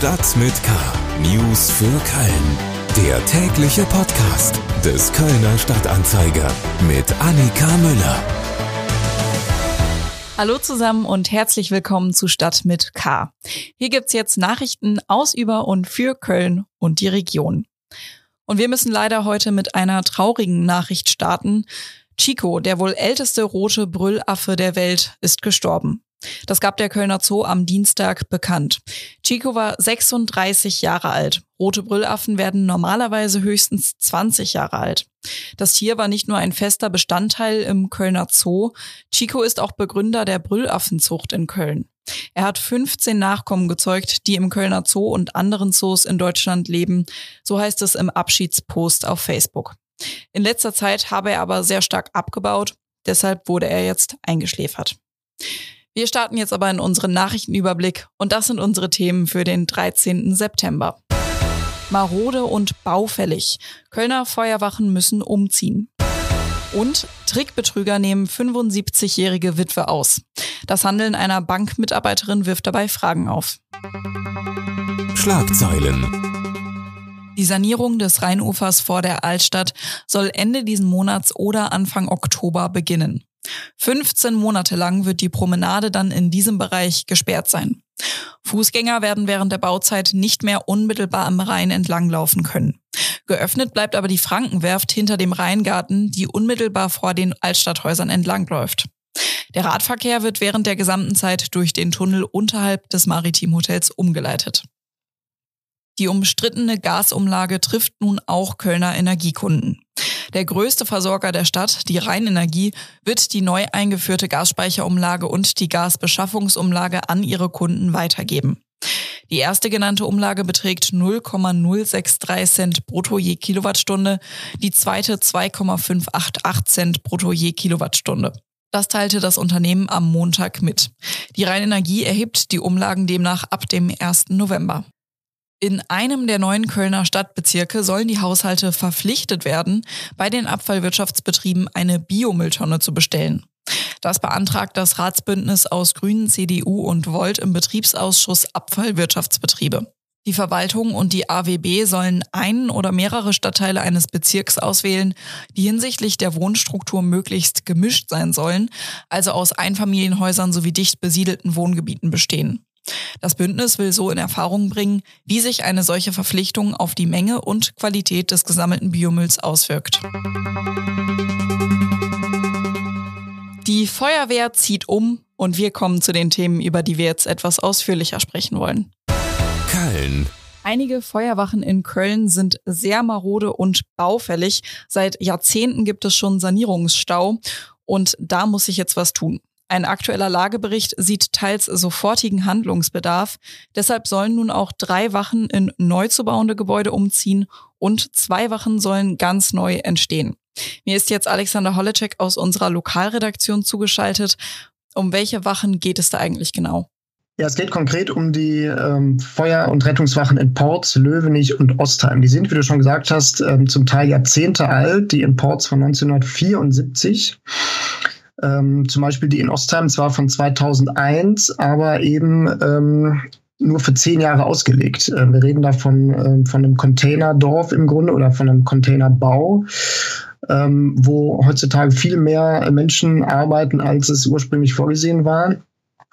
Stadt mit K. News für Köln. Der tägliche Podcast des Kölner Stadtanzeiger mit Annika Müller. Hallo zusammen und herzlich willkommen zu Stadt mit K. Hier gibt's jetzt Nachrichten aus, über und für Köln und die Region. Und wir müssen leider heute mit einer traurigen Nachricht starten. Chico, der wohl älteste rote Brüllaffe der Welt, ist gestorben. Das gab der Kölner Zoo am Dienstag bekannt. Chico war 36 Jahre alt. Rote Brüllaffen werden normalerweise höchstens 20 Jahre alt. Das Tier war nicht nur ein fester Bestandteil im Kölner Zoo, Chico ist auch Begründer der Brüllaffenzucht in Köln. Er hat 15 Nachkommen gezeugt, die im Kölner Zoo und anderen Zoos in Deutschland leben, so heißt es im Abschiedspost auf Facebook. In letzter Zeit habe er aber sehr stark abgebaut, deshalb wurde er jetzt eingeschläfert. Wir starten jetzt aber in unseren Nachrichtenüberblick und das sind unsere Themen für den 13. September. Marode und baufällig. Kölner Feuerwachen müssen umziehen. Und Trickbetrüger nehmen 75-jährige Witwe aus. Das Handeln einer Bankmitarbeiterin wirft dabei Fragen auf. Schlagzeilen. Die Sanierung des Rheinufers vor der Altstadt soll Ende diesen Monats oder Anfang Oktober beginnen. 15 Monate lang wird die Promenade dann in diesem Bereich gesperrt sein. Fußgänger werden während der Bauzeit nicht mehr unmittelbar am Rhein entlanglaufen können. Geöffnet bleibt aber die Frankenwerft hinter dem Rheingarten, die unmittelbar vor den Altstadthäusern entlangläuft. Der Radverkehr wird während der gesamten Zeit durch den Tunnel unterhalb des Maritimhotels umgeleitet. Die umstrittene Gasumlage trifft nun auch Kölner Energiekunden. Der größte Versorger der Stadt, die Rheinenergie, wird die neu eingeführte Gasspeicherumlage und die Gasbeschaffungsumlage an ihre Kunden weitergeben. Die erste genannte Umlage beträgt 0,063 Cent brutto je Kilowattstunde, die zweite 2,588 Cent brutto je Kilowattstunde. Das teilte das Unternehmen am Montag mit. Die Rheinenergie erhebt die Umlagen demnach ab dem 1. November. In einem der neuen Kölner Stadtbezirke sollen die Haushalte verpflichtet werden, bei den Abfallwirtschaftsbetrieben eine Biomülltonne zu bestellen. Das beantragt das Ratsbündnis aus Grünen, CDU und Volt im Betriebsausschuss Abfallwirtschaftsbetriebe. Die Verwaltung und die AWB sollen einen oder mehrere Stadtteile eines Bezirks auswählen, die hinsichtlich der Wohnstruktur möglichst gemischt sein sollen, also aus Einfamilienhäusern sowie dicht besiedelten Wohngebieten bestehen. Das Bündnis will so in Erfahrung bringen, wie sich eine solche Verpflichtung auf die Menge und Qualität des gesammelten Biomülls auswirkt. Die Feuerwehr zieht um und wir kommen zu den Themen, über die wir jetzt etwas ausführlicher sprechen wollen. Köln. Einige Feuerwachen in Köln sind sehr marode und baufällig. Seit Jahrzehnten gibt es schon Sanierungsstau und da muss sich jetzt was tun. Ein aktueller Lagebericht sieht teils sofortigen Handlungsbedarf. Deshalb sollen nun auch drei Wachen in neu zu bauende Gebäude umziehen und zwei Wachen sollen ganz neu entstehen. Mir ist jetzt Alexander Holleczek aus unserer Lokalredaktion zugeschaltet. Um welche Wachen geht es da eigentlich genau? Ja, es geht konkret um die ähm, Feuer- und Rettungswachen in Ports, Löwenich und Ostheim. Die sind, wie du schon gesagt hast, ähm, zum Teil Jahrzehnte alt. Die in Ports von 1974 ähm, zum Beispiel die in Ostheim zwar von 2001, aber eben ähm, nur für zehn Jahre ausgelegt. Äh, wir reden da von, äh, von einem Containerdorf im Grunde oder von einem Containerbau, ähm, wo heutzutage viel mehr Menschen arbeiten, als es ursprünglich vorgesehen war.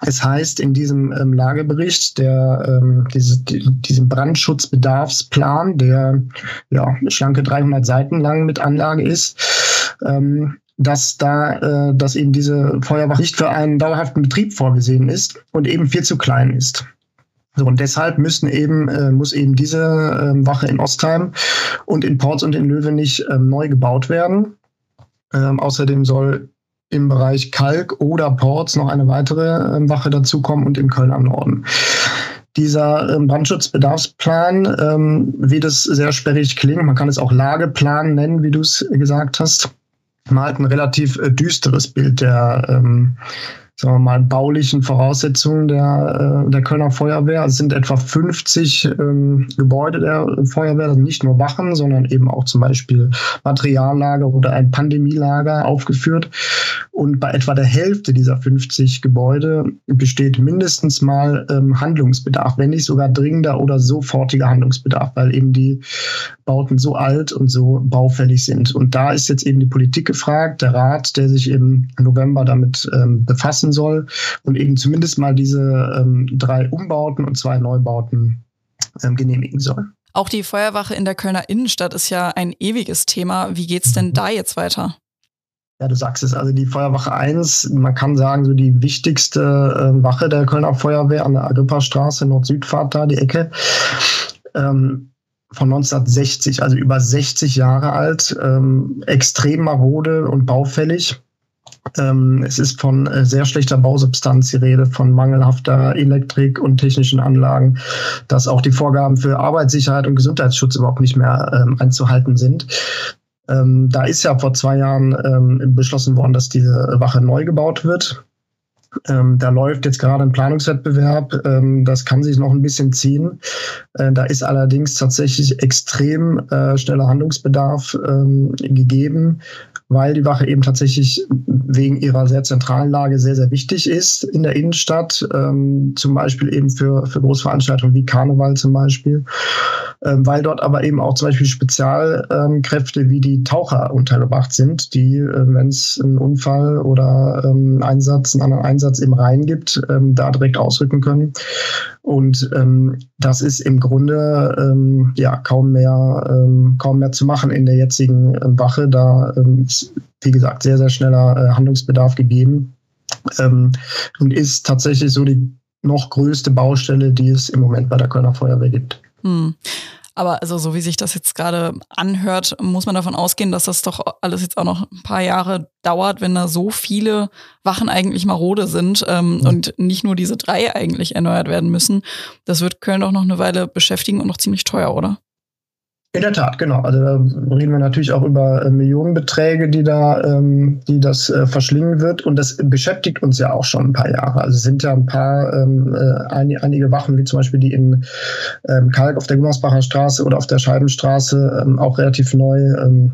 Es heißt in diesem ähm, Lagebericht, der ähm, diese, die, diesem Brandschutzbedarfsplan, der ja schlanke 300 Seiten lang mit Anlage ist, ähm, dass da, äh, dass eben diese Feuerwache nicht für einen dauerhaften Betrieb vorgesehen ist und eben viel zu klein ist. So, und deshalb müssen eben, äh, muss eben diese äh, Wache in Ostheim und in Ports und in Löwenich äh, neu gebaut werden. Ähm, außerdem soll im Bereich Kalk oder Ports noch eine weitere äh, Wache dazukommen und in Köln am Norden. Dieser ähm, Brandschutzbedarfsplan, ähm, wie das sehr sperrig klingt, man kann es auch Lageplan nennen, wie du es gesagt hast, malt ein relativ äh, düsteres Bild der ähm, sagen wir mal, baulichen Voraussetzungen der, äh, der Kölner Feuerwehr. Es sind etwa 50 ähm, Gebäude der Feuerwehr, also nicht nur Wachen, sondern eben auch zum Beispiel Materiallager oder ein Pandemielager aufgeführt. Und bei etwa der Hälfte dieser 50 Gebäude besteht mindestens mal ähm, Handlungsbedarf, wenn nicht sogar dringender oder sofortiger Handlungsbedarf, weil eben die Bauten so alt und so baufällig sind. Und da ist jetzt eben die Politik gefragt, der Rat, der sich im November damit ähm, befassen soll und eben zumindest mal diese ähm, drei Umbauten und zwei Neubauten ähm, genehmigen soll. Auch die Feuerwache in der Kölner Innenstadt ist ja ein ewiges Thema. Wie geht's denn da jetzt weiter? Ja, du sagst es, also die Feuerwache 1, man kann sagen, so die wichtigste äh, Wache der Kölner Feuerwehr an der Agrippa-Straße, Nord-Süd-Fahrt da, die Ecke. Ähm, von 1960, also über 60 Jahre alt, ähm, extrem marode und baufällig. Ähm, es ist von äh, sehr schlechter Bausubstanz die Rede, von mangelhafter Elektrik und technischen Anlagen, dass auch die Vorgaben für Arbeitssicherheit und Gesundheitsschutz überhaupt nicht mehr ähm, einzuhalten sind. Ähm, da ist ja vor zwei Jahren ähm, beschlossen worden, dass diese Wache neu gebaut wird. Ähm, da läuft jetzt gerade ein Planungswettbewerb. Ähm, das kann sich noch ein bisschen ziehen. Äh, da ist allerdings tatsächlich extrem äh, schneller Handlungsbedarf ähm, gegeben weil die Wache eben tatsächlich wegen ihrer sehr zentralen Lage sehr, sehr wichtig ist in der Innenstadt, ähm, zum Beispiel eben für, für Großveranstaltungen wie Karneval zum Beispiel, ähm, weil dort aber eben auch zum Beispiel Spezialkräfte wie die Taucher untergebracht sind, die, äh, wenn es einen Unfall oder ähm, Einsatz, einen anderen Einsatz im Rhein gibt, ähm, da direkt ausrücken können. Und ähm, das ist im Grunde ähm, ja kaum mehr, kaum mehr zu machen in der jetzigen Wache. Da ähm, ist, wie gesagt, sehr, sehr schneller äh, Handlungsbedarf gegeben. Ähm, und ist tatsächlich so die noch größte Baustelle, die es im Moment bei der Kölner Feuerwehr gibt. Hm. Aber also so wie sich das jetzt gerade anhört, muss man davon ausgehen, dass das doch alles jetzt auch noch ein paar Jahre dauert, wenn da so viele Wachen eigentlich marode sind ähm, mhm. und nicht nur diese drei eigentlich erneuert werden müssen. Das wird Köln doch noch eine Weile beschäftigen und noch ziemlich teuer, oder? In der Tat, genau. Also da reden wir natürlich auch über äh, Millionenbeträge, die da, ähm, die das äh, verschlingen wird. Und das beschäftigt uns ja auch schon ein paar Jahre. Also es sind ja ein paar ähm, äh, ein, einige Wachen, wie zum Beispiel die in ähm, Kalk auf der Gummersbacher Straße oder auf der Scheibenstraße, ähm, auch relativ neu ähm,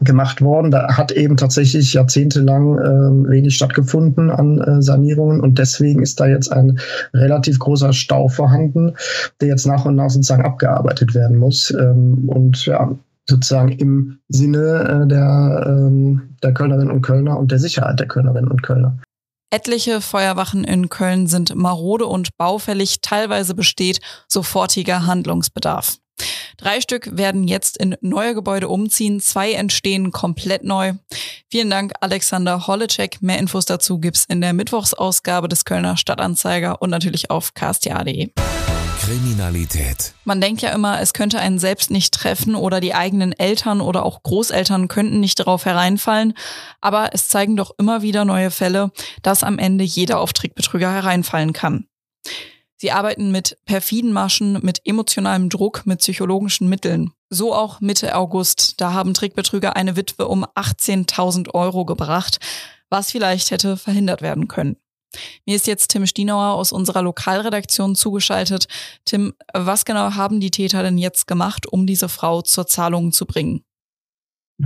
gemacht worden. Da hat eben tatsächlich jahrzehntelang äh, wenig stattgefunden an äh, Sanierungen und deswegen ist da jetzt ein relativ großer Stau vorhanden, der jetzt nach und nach sozusagen abgearbeitet werden muss. Ähm, und ja, sozusagen im Sinne äh, der, ähm, der Kölnerinnen und Kölner und der Sicherheit der Kölnerinnen und Kölner. Etliche Feuerwachen in Köln sind marode und baufällig, teilweise besteht sofortiger Handlungsbedarf. Drei Stück werden jetzt in neue Gebäude umziehen, zwei entstehen komplett neu. Vielen Dank, Alexander Holleczek. Mehr Infos dazu gibt's in der Mittwochsausgabe des Kölner Stadtanzeiger und natürlich auf ksta.de. Kriminalität. Man denkt ja immer, es könnte einen selbst nicht treffen oder die eigenen Eltern oder auch Großeltern könnten nicht darauf hereinfallen. Aber es zeigen doch immer wieder neue Fälle, dass am Ende jeder auf Trickbetrüger hereinfallen kann. Sie arbeiten mit perfiden Maschen, mit emotionalem Druck, mit psychologischen Mitteln. So auch Mitte August. Da haben Trickbetrüger eine Witwe um 18.000 Euro gebracht, was vielleicht hätte verhindert werden können. Mir ist jetzt Tim Stienauer aus unserer Lokalredaktion zugeschaltet. Tim, was genau haben die Täter denn jetzt gemacht, um diese Frau zur Zahlung zu bringen?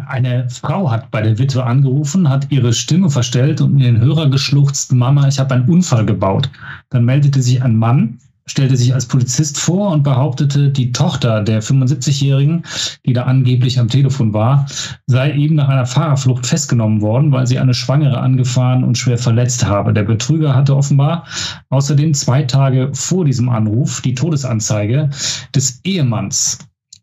Eine Frau hat bei der Witwe angerufen, hat ihre Stimme verstellt und in den Hörer geschluchzt, Mama, ich habe einen Unfall gebaut. Dann meldete sich ein Mann, stellte sich als Polizist vor und behauptete, die Tochter der 75-Jährigen, die da angeblich am Telefon war, sei eben nach einer Fahrerflucht festgenommen worden, weil sie eine Schwangere angefahren und schwer verletzt habe. Der Betrüger hatte offenbar außerdem zwei Tage vor diesem Anruf die Todesanzeige des Ehemanns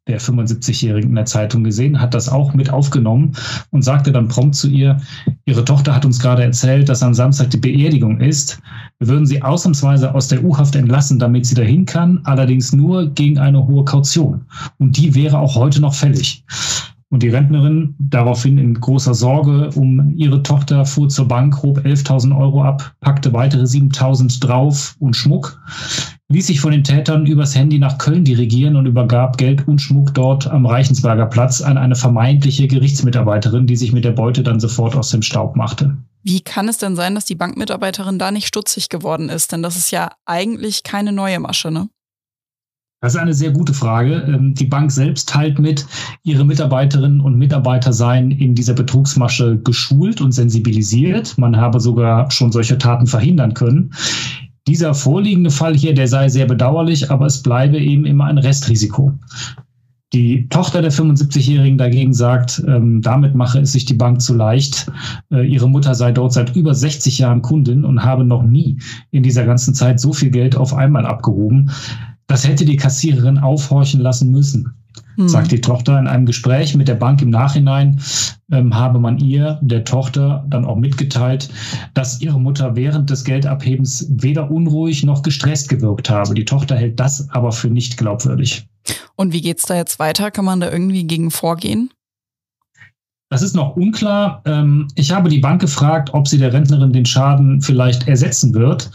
der 75-Jährigen in der Zeitung gesehen, hat das auch mit aufgenommen und sagte dann prompt zu ihr, ihre Tochter hat uns gerade erzählt, dass am Samstag die Beerdigung ist. Wir würden sie ausnahmsweise aus der U-Haft entlassen, damit sie dahin kann, allerdings nur gegen eine hohe Kaution. Und die wäre auch heute noch fällig. Und die Rentnerin, daraufhin in großer Sorge um ihre Tochter, fuhr zur Bank, hob 11.000 Euro ab, packte weitere 7.000 drauf und Schmuck, ließ sich von den Tätern übers Handy nach Köln dirigieren und übergab Geld und Schmuck dort am Reichensberger Platz an eine vermeintliche Gerichtsmitarbeiterin, die sich mit der Beute dann sofort aus dem Staub machte. Wie kann es denn sein, dass die Bankmitarbeiterin da nicht stutzig geworden ist? Denn das ist ja eigentlich keine neue Masche, ne? Das ist eine sehr gute Frage. Ähm, die Bank selbst teilt mit, ihre Mitarbeiterinnen und Mitarbeiter seien in dieser Betrugsmasche geschult und sensibilisiert. Man habe sogar schon solche Taten verhindern können. Dieser vorliegende Fall hier, der sei sehr bedauerlich, aber es bleibe eben immer ein Restrisiko. Die Tochter der 75-Jährigen dagegen sagt, ähm, damit mache es sich die Bank zu leicht. Äh, ihre Mutter sei dort seit über 60 Jahren Kundin und habe noch nie in dieser ganzen Zeit so viel Geld auf einmal abgehoben. Das hätte die Kassiererin aufhorchen lassen müssen, hm. sagt die Tochter in einem Gespräch mit der Bank im Nachhinein. Ähm, habe man ihr, der Tochter, dann auch mitgeteilt, dass ihre Mutter während des Geldabhebens weder unruhig noch gestresst gewirkt habe. Die Tochter hält das aber für nicht glaubwürdig. Und wie geht's da jetzt weiter? Kann man da irgendwie gegen vorgehen? Das ist noch unklar. Ähm, ich habe die Bank gefragt, ob sie der Rentnerin den Schaden vielleicht ersetzen wird,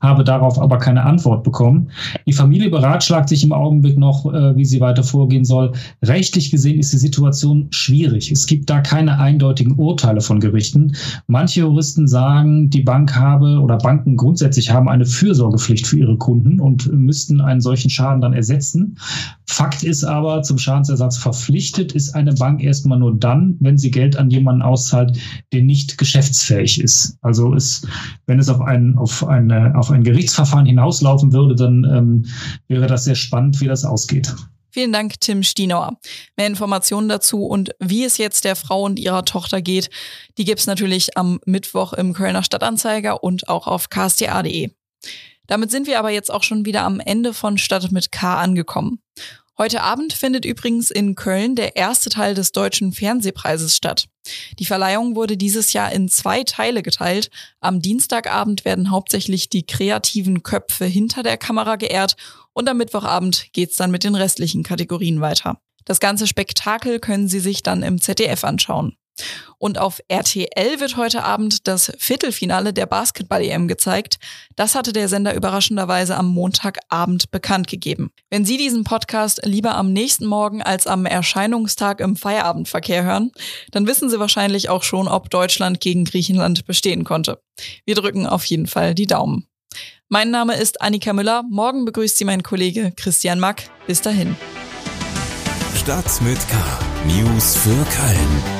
habe darauf aber keine Antwort bekommen. Die Familie beratschlagt sich im Augenblick noch, äh, wie sie weiter vorgehen soll. Rechtlich gesehen ist die Situation schwierig. Es gibt da keine eindeutigen Urteile von Gerichten. Manche Juristen sagen, die Bank habe oder Banken grundsätzlich haben eine Fürsorgepflicht für ihre Kunden und müssten einen solchen Schaden dann ersetzen. Fakt ist aber, zum Schadensersatz verpflichtet ist eine Bank erstmal nur dann, wenn sie Geld an jemanden auszahlt, der nicht geschäftsfähig ist. Also ist, wenn es auf ein, auf eine, auf ein Gerichtsverfahren hinauslaufen würde, dann ähm, wäre das sehr spannend, wie das ausgeht. Vielen Dank, Tim Stienauer. Mehr Informationen dazu und wie es jetzt der Frau und ihrer Tochter geht, die gibt es natürlich am Mittwoch im Kölner Stadtanzeiger und auch auf ksta.de. Damit sind wir aber jetzt auch schon wieder am Ende von Stadt mit K angekommen. Heute Abend findet übrigens in Köln der erste Teil des Deutschen Fernsehpreises statt. Die Verleihung wurde dieses Jahr in zwei Teile geteilt. Am Dienstagabend werden hauptsächlich die kreativen Köpfe hinter der Kamera geehrt und am Mittwochabend geht's dann mit den restlichen Kategorien weiter. Das ganze Spektakel können Sie sich dann im ZDF anschauen. Und auf RTL wird heute Abend das Viertelfinale der Basketball-EM gezeigt. Das hatte der Sender überraschenderweise am Montagabend bekannt gegeben. Wenn Sie diesen Podcast lieber am nächsten Morgen als am Erscheinungstag im Feierabendverkehr hören, dann wissen Sie wahrscheinlich auch schon, ob Deutschland gegen Griechenland bestehen konnte. Wir drücken auf jeden Fall die Daumen. Mein Name ist Annika Müller. Morgen begrüßt Sie mein Kollege Christian Mack. Bis dahin. Stadt mit K. News für Köln.